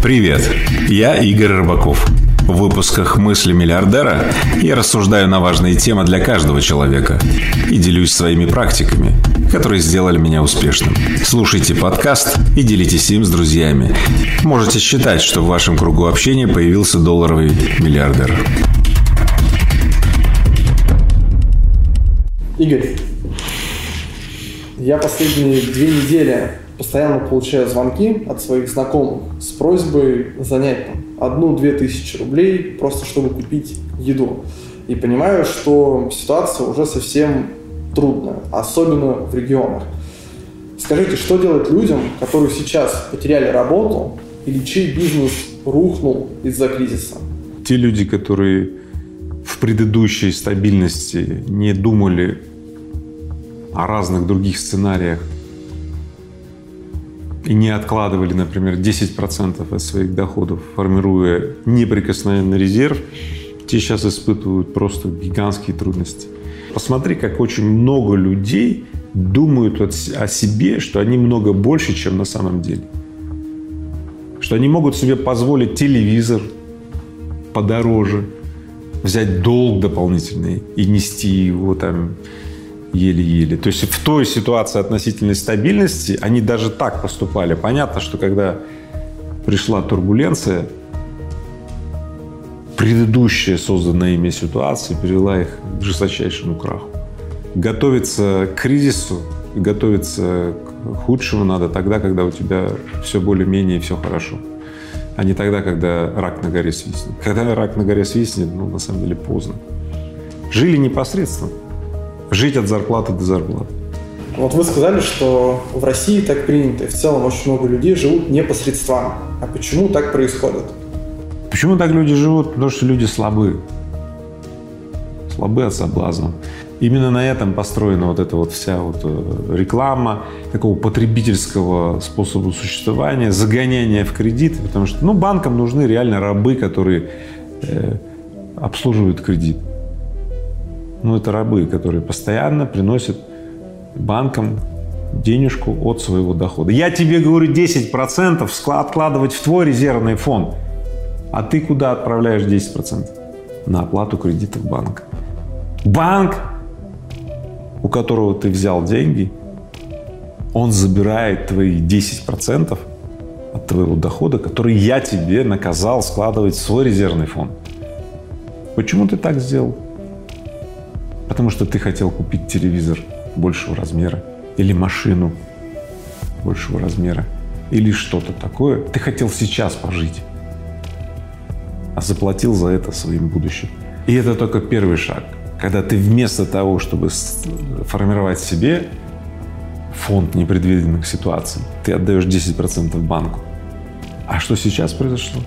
Привет, я Игорь Рыбаков. В выпусках «Мысли миллиардера» я рассуждаю на важные темы для каждого человека и делюсь своими практиками, которые сделали меня успешным. Слушайте подкаст и делитесь им с друзьями. Можете считать, что в вашем кругу общения появился долларовый миллиардер. Игорь, я последние две недели постоянно получаю звонки от своих знакомых с просьбой занять там, одну-две тысячи рублей просто чтобы купить еду. И понимаю, что ситуация уже совсем трудная, особенно в регионах. Скажите, что делать людям, которые сейчас потеряли работу или чей бизнес рухнул из-за кризиса? Те люди, которые в предыдущей стабильности не думали о разных других сценариях и не откладывали, например, 10% от своих доходов, формируя неприкосновенный резерв, те сейчас испытывают просто гигантские трудности. Посмотри, как очень много людей думают о себе, что они много больше, чем на самом деле. Что они могут себе позволить телевизор подороже, взять долг дополнительный и нести его там еле-еле. То есть в той ситуации относительной стабильности они даже так поступали. Понятно, что когда пришла турбуленция, предыдущая созданная ими ситуация привела их к жесточайшему краху. Готовиться к кризису, готовиться к худшему надо тогда, когда у тебя все более-менее все хорошо а не тогда, когда рак на горе свистнет. Когда рак на горе свистнет, ну, на самом деле, поздно. Жили непосредственно жить от зарплаты до зарплаты. Вот вы сказали, что в России так принято, и в целом очень много людей живут непосредственно. А почему так происходит? Почему так люди живут? Потому что люди слабы. Слабы от соблазна. Именно на этом построена вот эта вот вся вот э, реклама такого потребительского способа существования, загоняние в кредит, потому что ну, банкам нужны реально рабы, которые э, обслуживают кредит. Ну, это рабы, которые постоянно приносят банкам денежку от своего дохода. Я тебе говорю 10% откладывать в твой резервный фонд. А ты куда отправляешь 10%? На оплату кредитов банка. Банк, у которого ты взял деньги, он забирает твои 10% от твоего дохода, который я тебе наказал складывать в свой резервный фонд. Почему ты так сделал? Потому что ты хотел купить телевизор большего размера или машину большего размера или что-то такое. Ты хотел сейчас пожить, а заплатил за это своим будущим. И это только первый шаг. Когда ты вместо того, чтобы формировать себе фонд непредвиденных ситуаций, ты отдаешь 10% банку. А что сейчас произошло?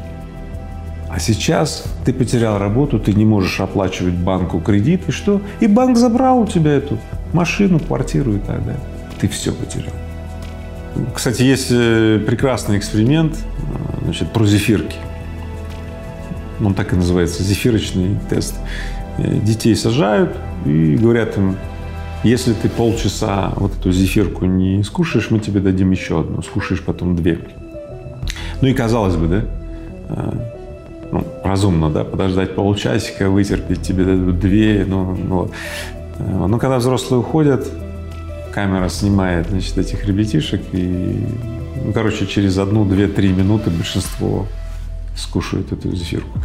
А сейчас ты потерял работу, ты не можешь оплачивать банку кредит, и что? И банк забрал у тебя эту машину, квартиру и так далее. Ты все потерял. Кстати, есть э, прекрасный эксперимент э, значит, про зефирки. Он так и называется, зефирочный тест. Э, детей сажают и говорят им, если ты полчаса вот эту зефирку не скушаешь, мы тебе дадим еще одну, скушаешь потом две. Ну и казалось бы, да, ну, разумно, да, подождать полчасика, вытерпеть, тебе две, ну, ну, э, но когда взрослые уходят, камера снимает, значит, этих ребятишек, и, ну, короче, через одну, две, три минуты большинство скушают эту зефирку.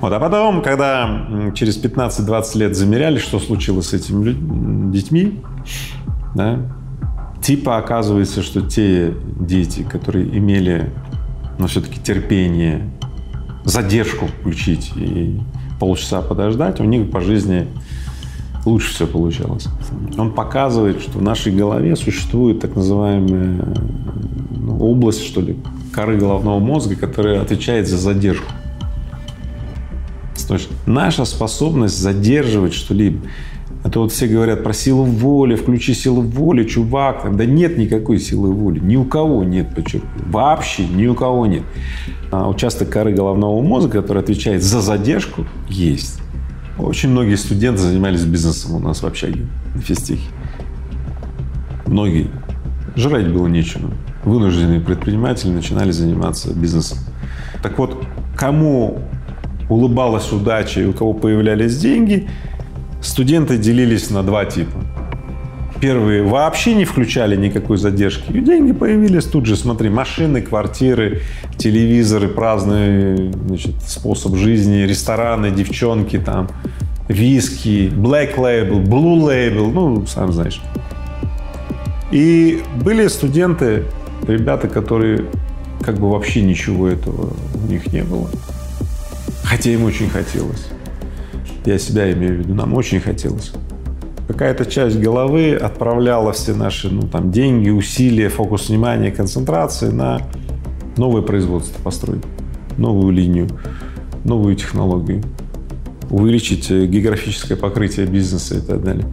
Вот, а потом, когда через 15-20 лет замеряли, что случилось с этими детьми, да, типа оказывается, что те дети, которые имели, ну, все-таки терпение задержку включить и полчаса подождать, у них по жизни лучше все получалось. Он показывает, что в нашей голове существует так называемая ну, область, что ли, коры головного мозга, которая отвечает за задержку. То есть наша способность задерживать что-либо, а то вот все говорят про силу воли, включи силу воли, чувак. Да нет никакой силы воли. Ни у кого нет, подчеркиваю. Вообще ни у кого нет. А участок коры головного мозга, который отвечает за задержку, есть. Очень многие студенты занимались бизнесом у нас в общаге на физтехе. Многие. Жрать было нечего. Вынужденные предприниматели начинали заниматься бизнесом. Так вот, кому улыбалась удача и у кого появлялись деньги, студенты делились на два типа. Первые вообще не включали никакой задержки. И деньги появились тут же. Смотри, машины, квартиры, телевизоры, праздный значит, способ жизни, рестораны, девчонки там, виски, black label, blue label, ну, сам знаешь. И были студенты, ребята, которые как бы вообще ничего этого у них не было. Хотя им очень хотелось. Я себя имею в виду, нам очень хотелось. Какая-то часть головы отправляла все наши ну, там, деньги, усилия, фокус внимания, концентрации на новое производство построить, новую линию, новую технологию, увеличить э, географическое покрытие бизнеса и так далее.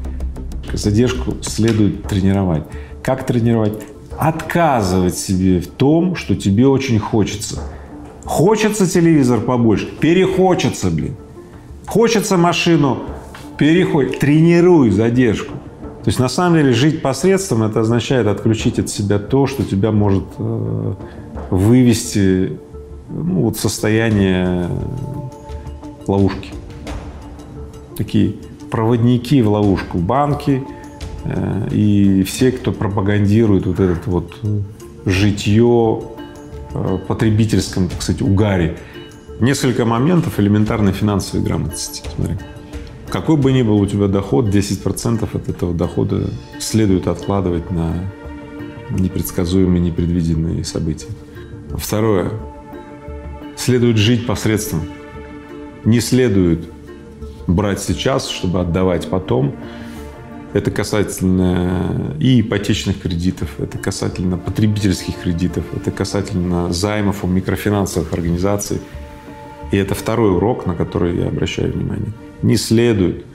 Задержку следует тренировать. Как тренировать? Отказывать себе в том, что тебе очень хочется. Хочется телевизор побольше, перехочется, блин. Хочется машину, переходь, тренируй задержку. То есть на самом деле жить посредством это означает отключить от себя то, что тебя может э, вывести ну, вот состояние ловушки. Такие проводники в ловушку банки э, и все, кто пропагандирует вот этот вот житье э, потребительском, так сказать, угаре. Несколько моментов элементарной финансовой грамотности. Смотри. Какой бы ни был у тебя доход, 10% от этого дохода следует откладывать на непредсказуемые, непредвиденные события. Второе. Следует жить посредством. Не следует брать сейчас, чтобы отдавать потом. Это касательно и ипотечных кредитов, это касательно потребительских кредитов, это касательно займов у микрофинансовых организаций – и это второй урок, на который я обращаю внимание. Не следует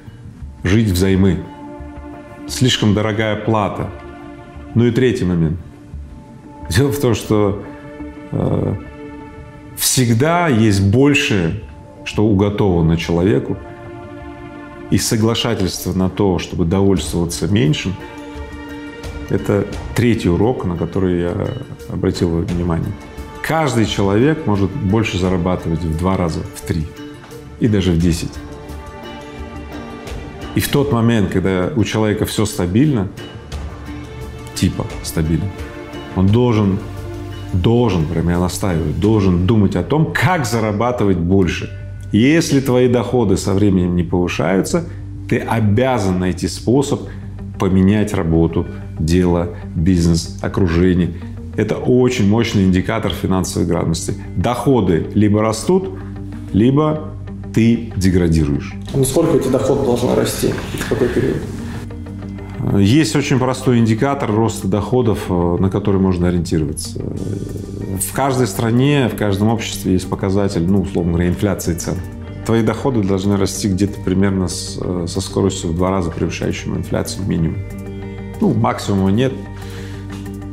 жить взаймы. Слишком дорогая плата. Ну и третий момент. Дело в том, что э, всегда есть больше, что уготовано человеку, и соглашательство на то, чтобы довольствоваться меньшим, это третий урок, на который я обратил внимание. Каждый человек может больше зарабатывать в два раза, в три и даже в десять. И в тот момент, когда у человека все стабильно, типа стабильно, он должен, должен, прям я настаиваю, должен думать о том, как зарабатывать больше. Если твои доходы со временем не повышаются, ты обязан найти способ поменять работу, дело, бизнес, окружение – это очень мощный индикатор финансовой грамотности. Доходы либо растут, либо ты деградируешь. Ну сколько эти доходы должны расти? В какой период? Есть очень простой индикатор роста доходов, э, на который можно ориентироваться. В каждой стране, в каждом обществе есть показатель, ну, условно говоря, инфляции цен. Твои доходы должны расти где-то примерно с, э, со скоростью в два раза превышающей инфляцию минимум. Ну, максимума нет,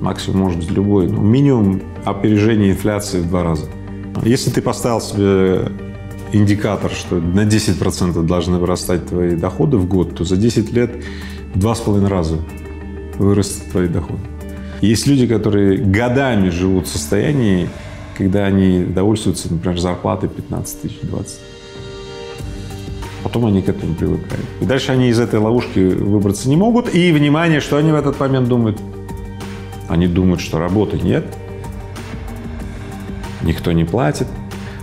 максимум может быть любой, но минимум опережение инфляции в два раза. Если ты поставил себе индикатор, что на 10% должны вырастать твои доходы в год, то за 10 лет в два с половиной раза вырастут твои доходы. Есть люди, которые годами живут в состоянии, когда они довольствуются, например, зарплатой 15 тысяч, 20. Потом они к этому привыкают. И дальше они из этой ловушки выбраться не могут. И, внимание, что они в этот момент думают? Они думают, что работы нет, никто не платит.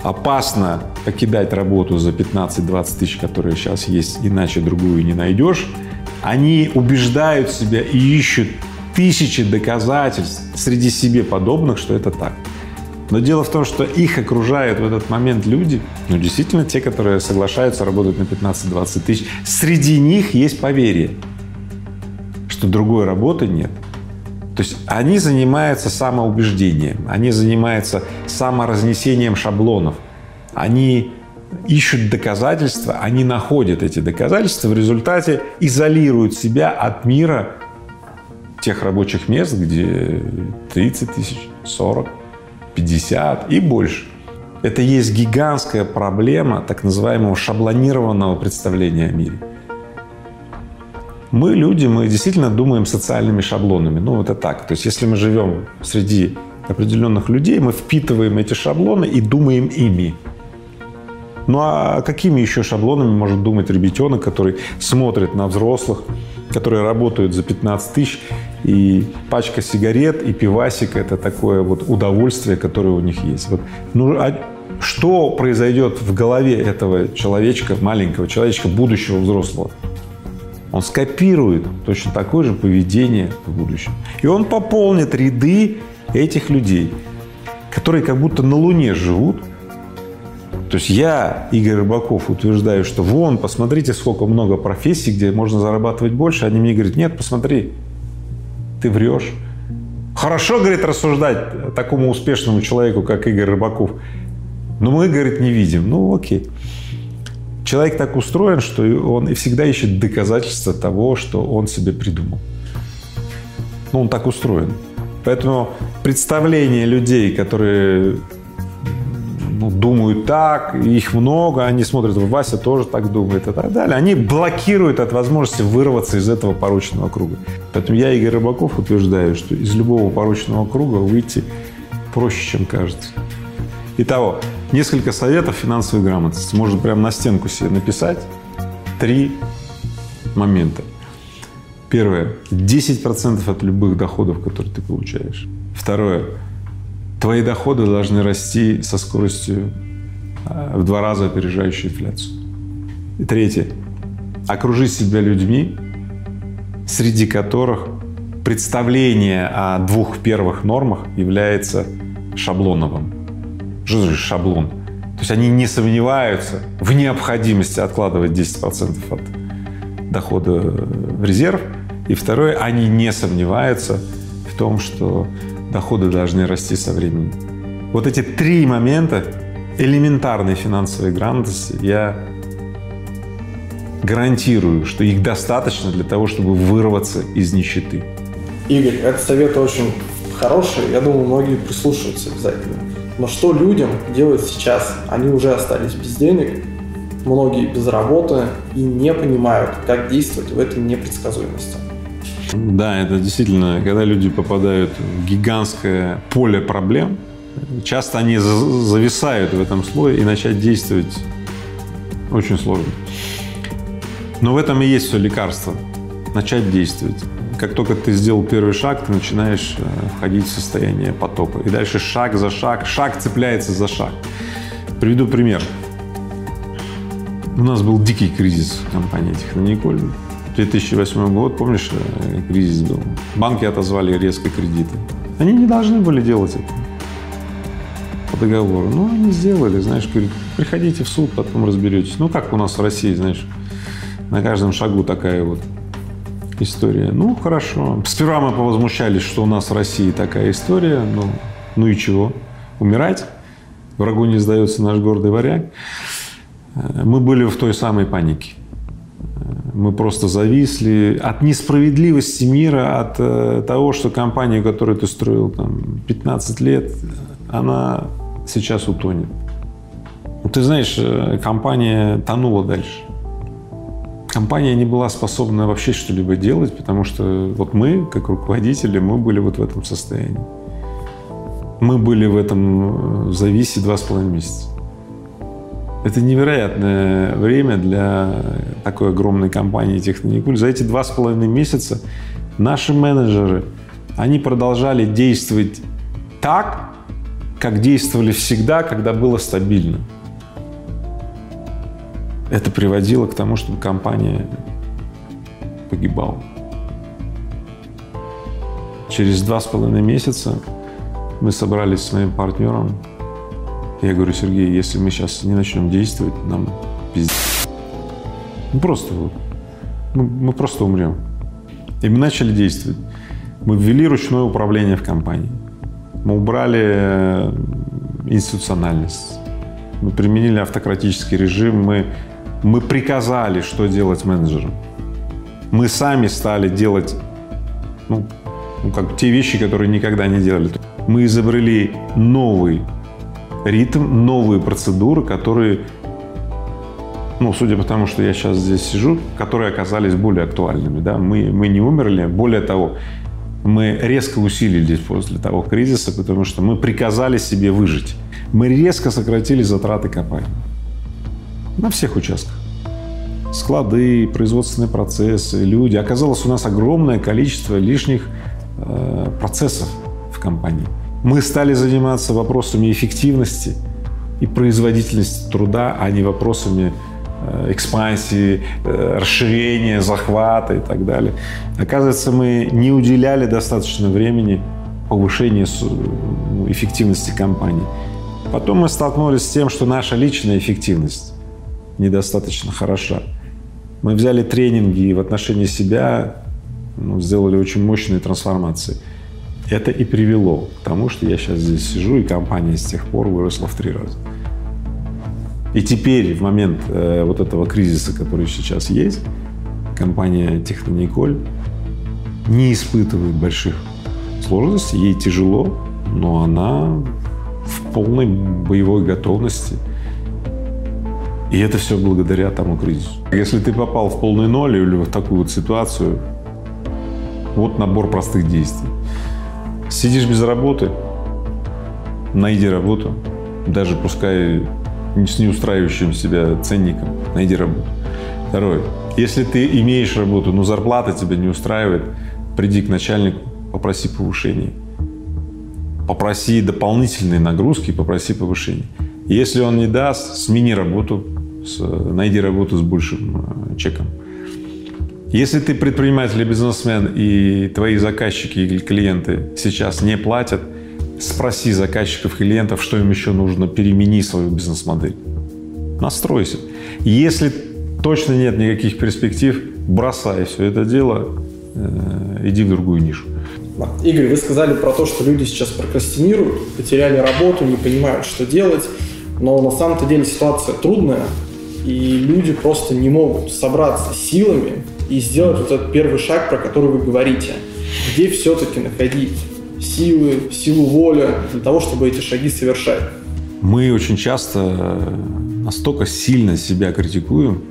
Опасно покидать работу за 15-20 тысяч, которые сейчас есть, иначе другую не найдешь. Они убеждают себя и ищут тысячи доказательств среди себе подобных, что это так. Но дело в том, что их окружают в этот момент люди, ну, действительно, те, которые соглашаются работать на 15-20 тысяч, среди них есть поверие, что другой работы нет – то есть они занимаются самоубеждением, они занимаются саморазнесением шаблонов, они ищут доказательства, они находят эти доказательства, в результате изолируют себя от мира тех рабочих мест, где 30 тысяч, 40, 50 и больше. Это есть гигантская проблема так называемого шаблонированного представления о мире. Мы, люди, мы действительно думаем социальными шаблонами. Ну, это так. То есть, если мы живем среди определенных людей, мы впитываем эти шаблоны и думаем ими. Ну а какими еще шаблонами может думать ребятенок, который смотрит на взрослых, которые работают за 15 тысяч, и пачка сигарет, и пивасик – это такое вот удовольствие, которое у них есть. Вот, ну, а что произойдет в голове этого человечка, маленького человечка, будущего взрослого? Он скопирует точно такое же поведение в будущем. И он пополнит ряды этих людей, которые как будто на Луне живут. То есть я, Игорь Рыбаков, утверждаю, что вон, посмотрите, сколько много профессий, где можно зарабатывать больше. Они мне говорят, нет, посмотри, ты врешь. Хорошо, говорит, рассуждать такому успешному человеку, как Игорь Рыбаков. Но мы, говорит, не видим. Ну, окей. Человек так устроен, что он и всегда ищет доказательства того, что он себе придумал. Ну, он так устроен. Поэтому представление людей, которые ну, думают так, их много, они смотрят, Вася тоже так думает и так далее, они блокируют от возможности вырваться из этого порочного круга. Поэтому я, Игорь Рыбаков, утверждаю, что из любого порочного круга выйти проще, чем кажется. Итого, несколько советов финансовой грамотности. Можно прямо на стенку себе написать. Три момента. Первое. 10% от любых доходов, которые ты получаешь. Второе. Твои доходы должны расти со скоростью а, в два раза опережающей инфляцию. И третье. Окружи себя людьми, среди которых представление о двух первых нормах является шаблоновым. Что шаблон? То есть они не сомневаются в необходимости откладывать 10% от дохода в резерв. И второе, они не сомневаются в том, что доходы должны расти со временем. Вот эти три момента элементарной финансовой грамотности я гарантирую, что их достаточно для того, чтобы вырваться из нищеты. Игорь, этот совет очень хороший. Я думаю, многие прислушаются обязательно. Но что людям делать сейчас? Они уже остались без денег, многие без работы и не понимают, как действовать в этой непредсказуемости. Да, это действительно, когда люди попадают в гигантское поле проблем, часто они зависают в этом слое и начать действовать очень сложно. Но в этом и есть все лекарство. Начать действовать как только ты сделал первый шаг, ты начинаешь э, входить в состояние потока. И дальше шаг за шаг, шаг цепляется за шаг. Приведу пример. У нас был дикий кризис в компании Технониколь. 2008 год, помнишь, э, кризис был. Банки отозвали резко кредиты. Они не должны были делать это по договору. Ну, они сделали, знаешь, говорят, приходите в суд, потом разберетесь. Ну, как у нас в России, знаешь, на каждом шагу такая вот история. Ну, хорошо. Сперва мы повозмущались, что у нас в России такая история. Ну, ну и чего? Умирать? Врагу не сдается наш гордый варяг. Э, мы были в той самой панике. Э, мы просто зависли от несправедливости мира, от э, того, что компания, которую ты строил там 15 лет, она сейчас утонет. Ты знаешь, компания тонула дальше компания не была способна вообще что-либо делать, потому что вот мы, как руководители, мы были вот в этом состоянии. Мы были в этом э, зависе два с половиной месяца. Это невероятное время для такой огромной компании Техноникуль. За эти два с половиной месяца наши менеджеры, они продолжали действовать так, как действовали всегда, когда было стабильно это приводило к тому, чтобы компания погибала. Через два с половиной месяца мы собрались с моим партнером. Я говорю, Сергей, если мы сейчас не начнем действовать, нам пиздец. Ну, просто вот. Мы, мы просто умрем. И мы начали действовать. Мы ввели ручное управление в компании. Мы убрали э, институциональность. Мы применили автократический режим. Мы мы приказали, что делать менеджерам. Мы сами стали делать ну, ну, как те вещи, которые никогда не делали. Мы изобрели новый ритм, новые процедуры, которые, ну, судя по тому, что я сейчас здесь сижу, которые оказались более актуальными. Да? Мы, мы не умерли. Более того, Мы резко усилились после того кризиса, потому что мы приказали себе выжить. Мы резко сократили затраты компании на всех участках. Склады, производственные процессы, люди. Оказалось, у нас огромное количество лишних э, процессов в компании. Мы стали заниматься вопросами эффективности и производительности труда, а не вопросами Э, экспансии, э, расширения, захвата и так далее. Оказывается, мы не уделяли достаточно времени повышению эффективности компании. Потом мы столкнулись с тем, что наша личная эффективность недостаточно хороша. Мы взяли тренинги и в отношении себя ну, сделали очень мощные трансформации. Это и привело к тому, что я сейчас здесь сижу, и компания с тех пор выросла в три раза. И теперь, в момент э, вот этого кризиса, который сейчас есть, компания Технониколь не испытывает больших сложностей, ей тяжело, но она в полной боевой готовности. И это все благодаря тому кризису. Если ты попал в полный ноль или в такую вот ситуацию, вот набор простых действий. Сидишь без работы, найди работу, даже пускай с неустраивающим себя ценником. Найди работу. Второе. Если ты имеешь работу, но зарплата тебя не устраивает, приди к начальнику, попроси повышения. Попроси дополнительные нагрузки, попроси повышения. Если он не даст, смени работу, найди работу с большим э, чеком. Если ты предприниматель и бизнесмен, и твои заказчики или клиенты сейчас не платят – Спроси заказчиков, клиентов, что им еще нужно, перемени свою бизнес-модель. Настройся. Если точно нет никаких перспектив, бросай все это дело, э, иди в другую нишу. Игорь, вы сказали про то, что люди сейчас прокрастинируют, потеряли работу, не понимают, что делать, но на самом-то деле ситуация трудная, и люди просто не могут собраться силами и сделать вот этот первый шаг, про который вы говорите. Где все-таки находить силы, силу воли для того, чтобы эти шаги совершать. Мы очень часто э, настолько сильно себя критикуем.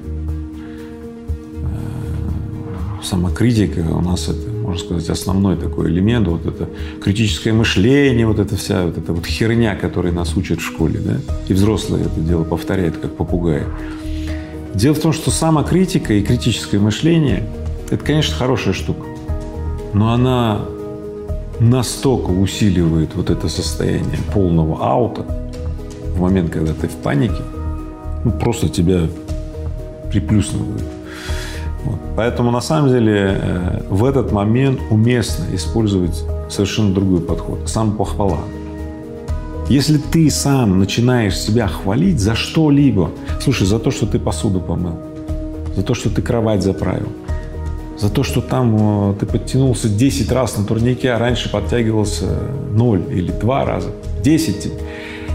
Э, самокритика у нас это, можно сказать, основной такой элемент. Вот это критическое мышление, вот эта вся вот эта вот херня, которой нас учат в школе. Да? И взрослые это дело повторяют, как попугаи. Дело в том, что самокритика и критическое мышление – это, конечно, хорошая штука. Но она настолько усиливает вот это состояние полного аута в момент, когда ты в панике, ну, просто тебя приплюснувает. Вот. Поэтому на самом деле э, в этот момент уместно использовать совершенно другой подход. Сам похвала. Если ты сам начинаешь себя хвалить за что-либо, слушай, за то, что ты посуду помыл, за то, что ты кровать заправил, за то, что там э, ты подтянулся 10 раз на турнике, а раньше подтягивался 0 или 2 раза, 10.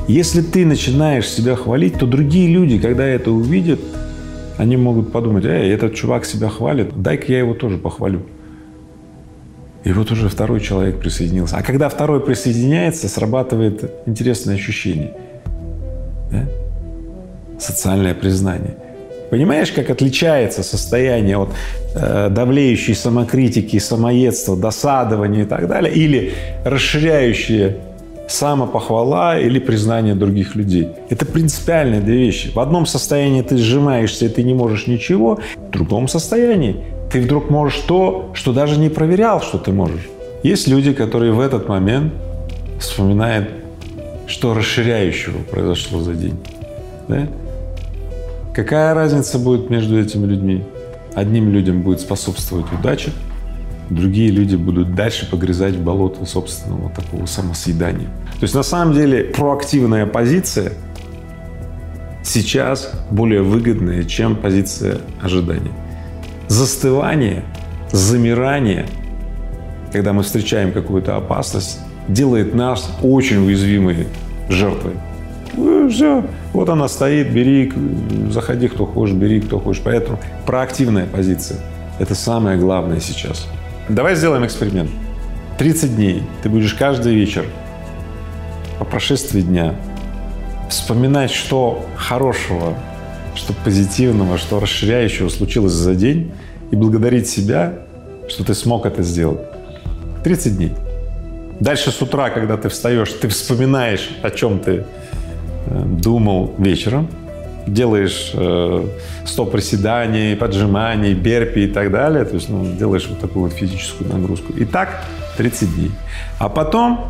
Если ты начинаешь себя хвалить, то другие люди, когда это увидят, они могут подумать, эй, этот чувак себя хвалит, дай-ка я его тоже похвалю. И вот уже второй человек присоединился. А когда второй присоединяется, срабатывает интересное ощущение. Да? Социальное признание. Понимаешь, как отличается состояние от э, давлеющей самокритики, самоедства, досадования и так далее, или расширяющее самопохвала или признание других людей. Это принципиальные две вещи. В одном состоянии ты сжимаешься, и ты не можешь ничего, в другом состоянии ты вдруг можешь то, что даже не проверял, что ты можешь. Есть люди, которые в этот момент вспоминают, что расширяющего произошло за день. Да? Какая разница будет между этими людьми? Одним людям будет способствовать удача, другие люди будут дальше погрязать в болото собственного такого самосъедания. То есть на самом деле проактивная позиция сейчас более выгодная, чем позиция ожидания. Застывание, замирание, когда мы встречаем какую-то опасность, делает нас очень уязвимой жертвой. Ну, все, вот она стоит, бери, заходи, кто хочешь, бери, кто хочешь. Поэтому проактивная позиция – это самое главное сейчас. Давай сделаем эксперимент. 30 дней ты будешь каждый вечер по прошествии дня вспоминать, что хорошего, что позитивного, что расширяющего случилось за день, и благодарить себя, что ты смог это сделать. 30 дней. Дальше с утра, когда ты встаешь, ты вспоминаешь, о чем ты э, думал вечером, делаешь э, 100 приседаний, поджиманий, берпи и так далее, то есть ну, делаешь вот такую вот физическую нагрузку. И так 30 дней. А потом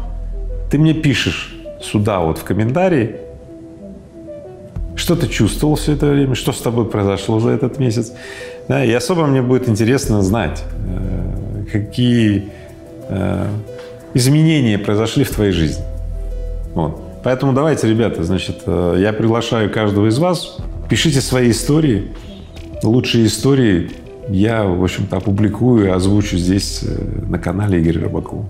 ты мне пишешь сюда вот в комментарии, что ты чувствовал все это время, что с тобой произошло за этот месяц. Да, и особо мне будет интересно знать, э, какие э, изменения произошли в твоей жизни. Вот. Поэтому давайте, ребята, значит, э, я приглашаю каждого из вас, пишите свои истории. Лучшие истории я, в общем-то, опубликую озвучу здесь на канале Игоря Рыбакова.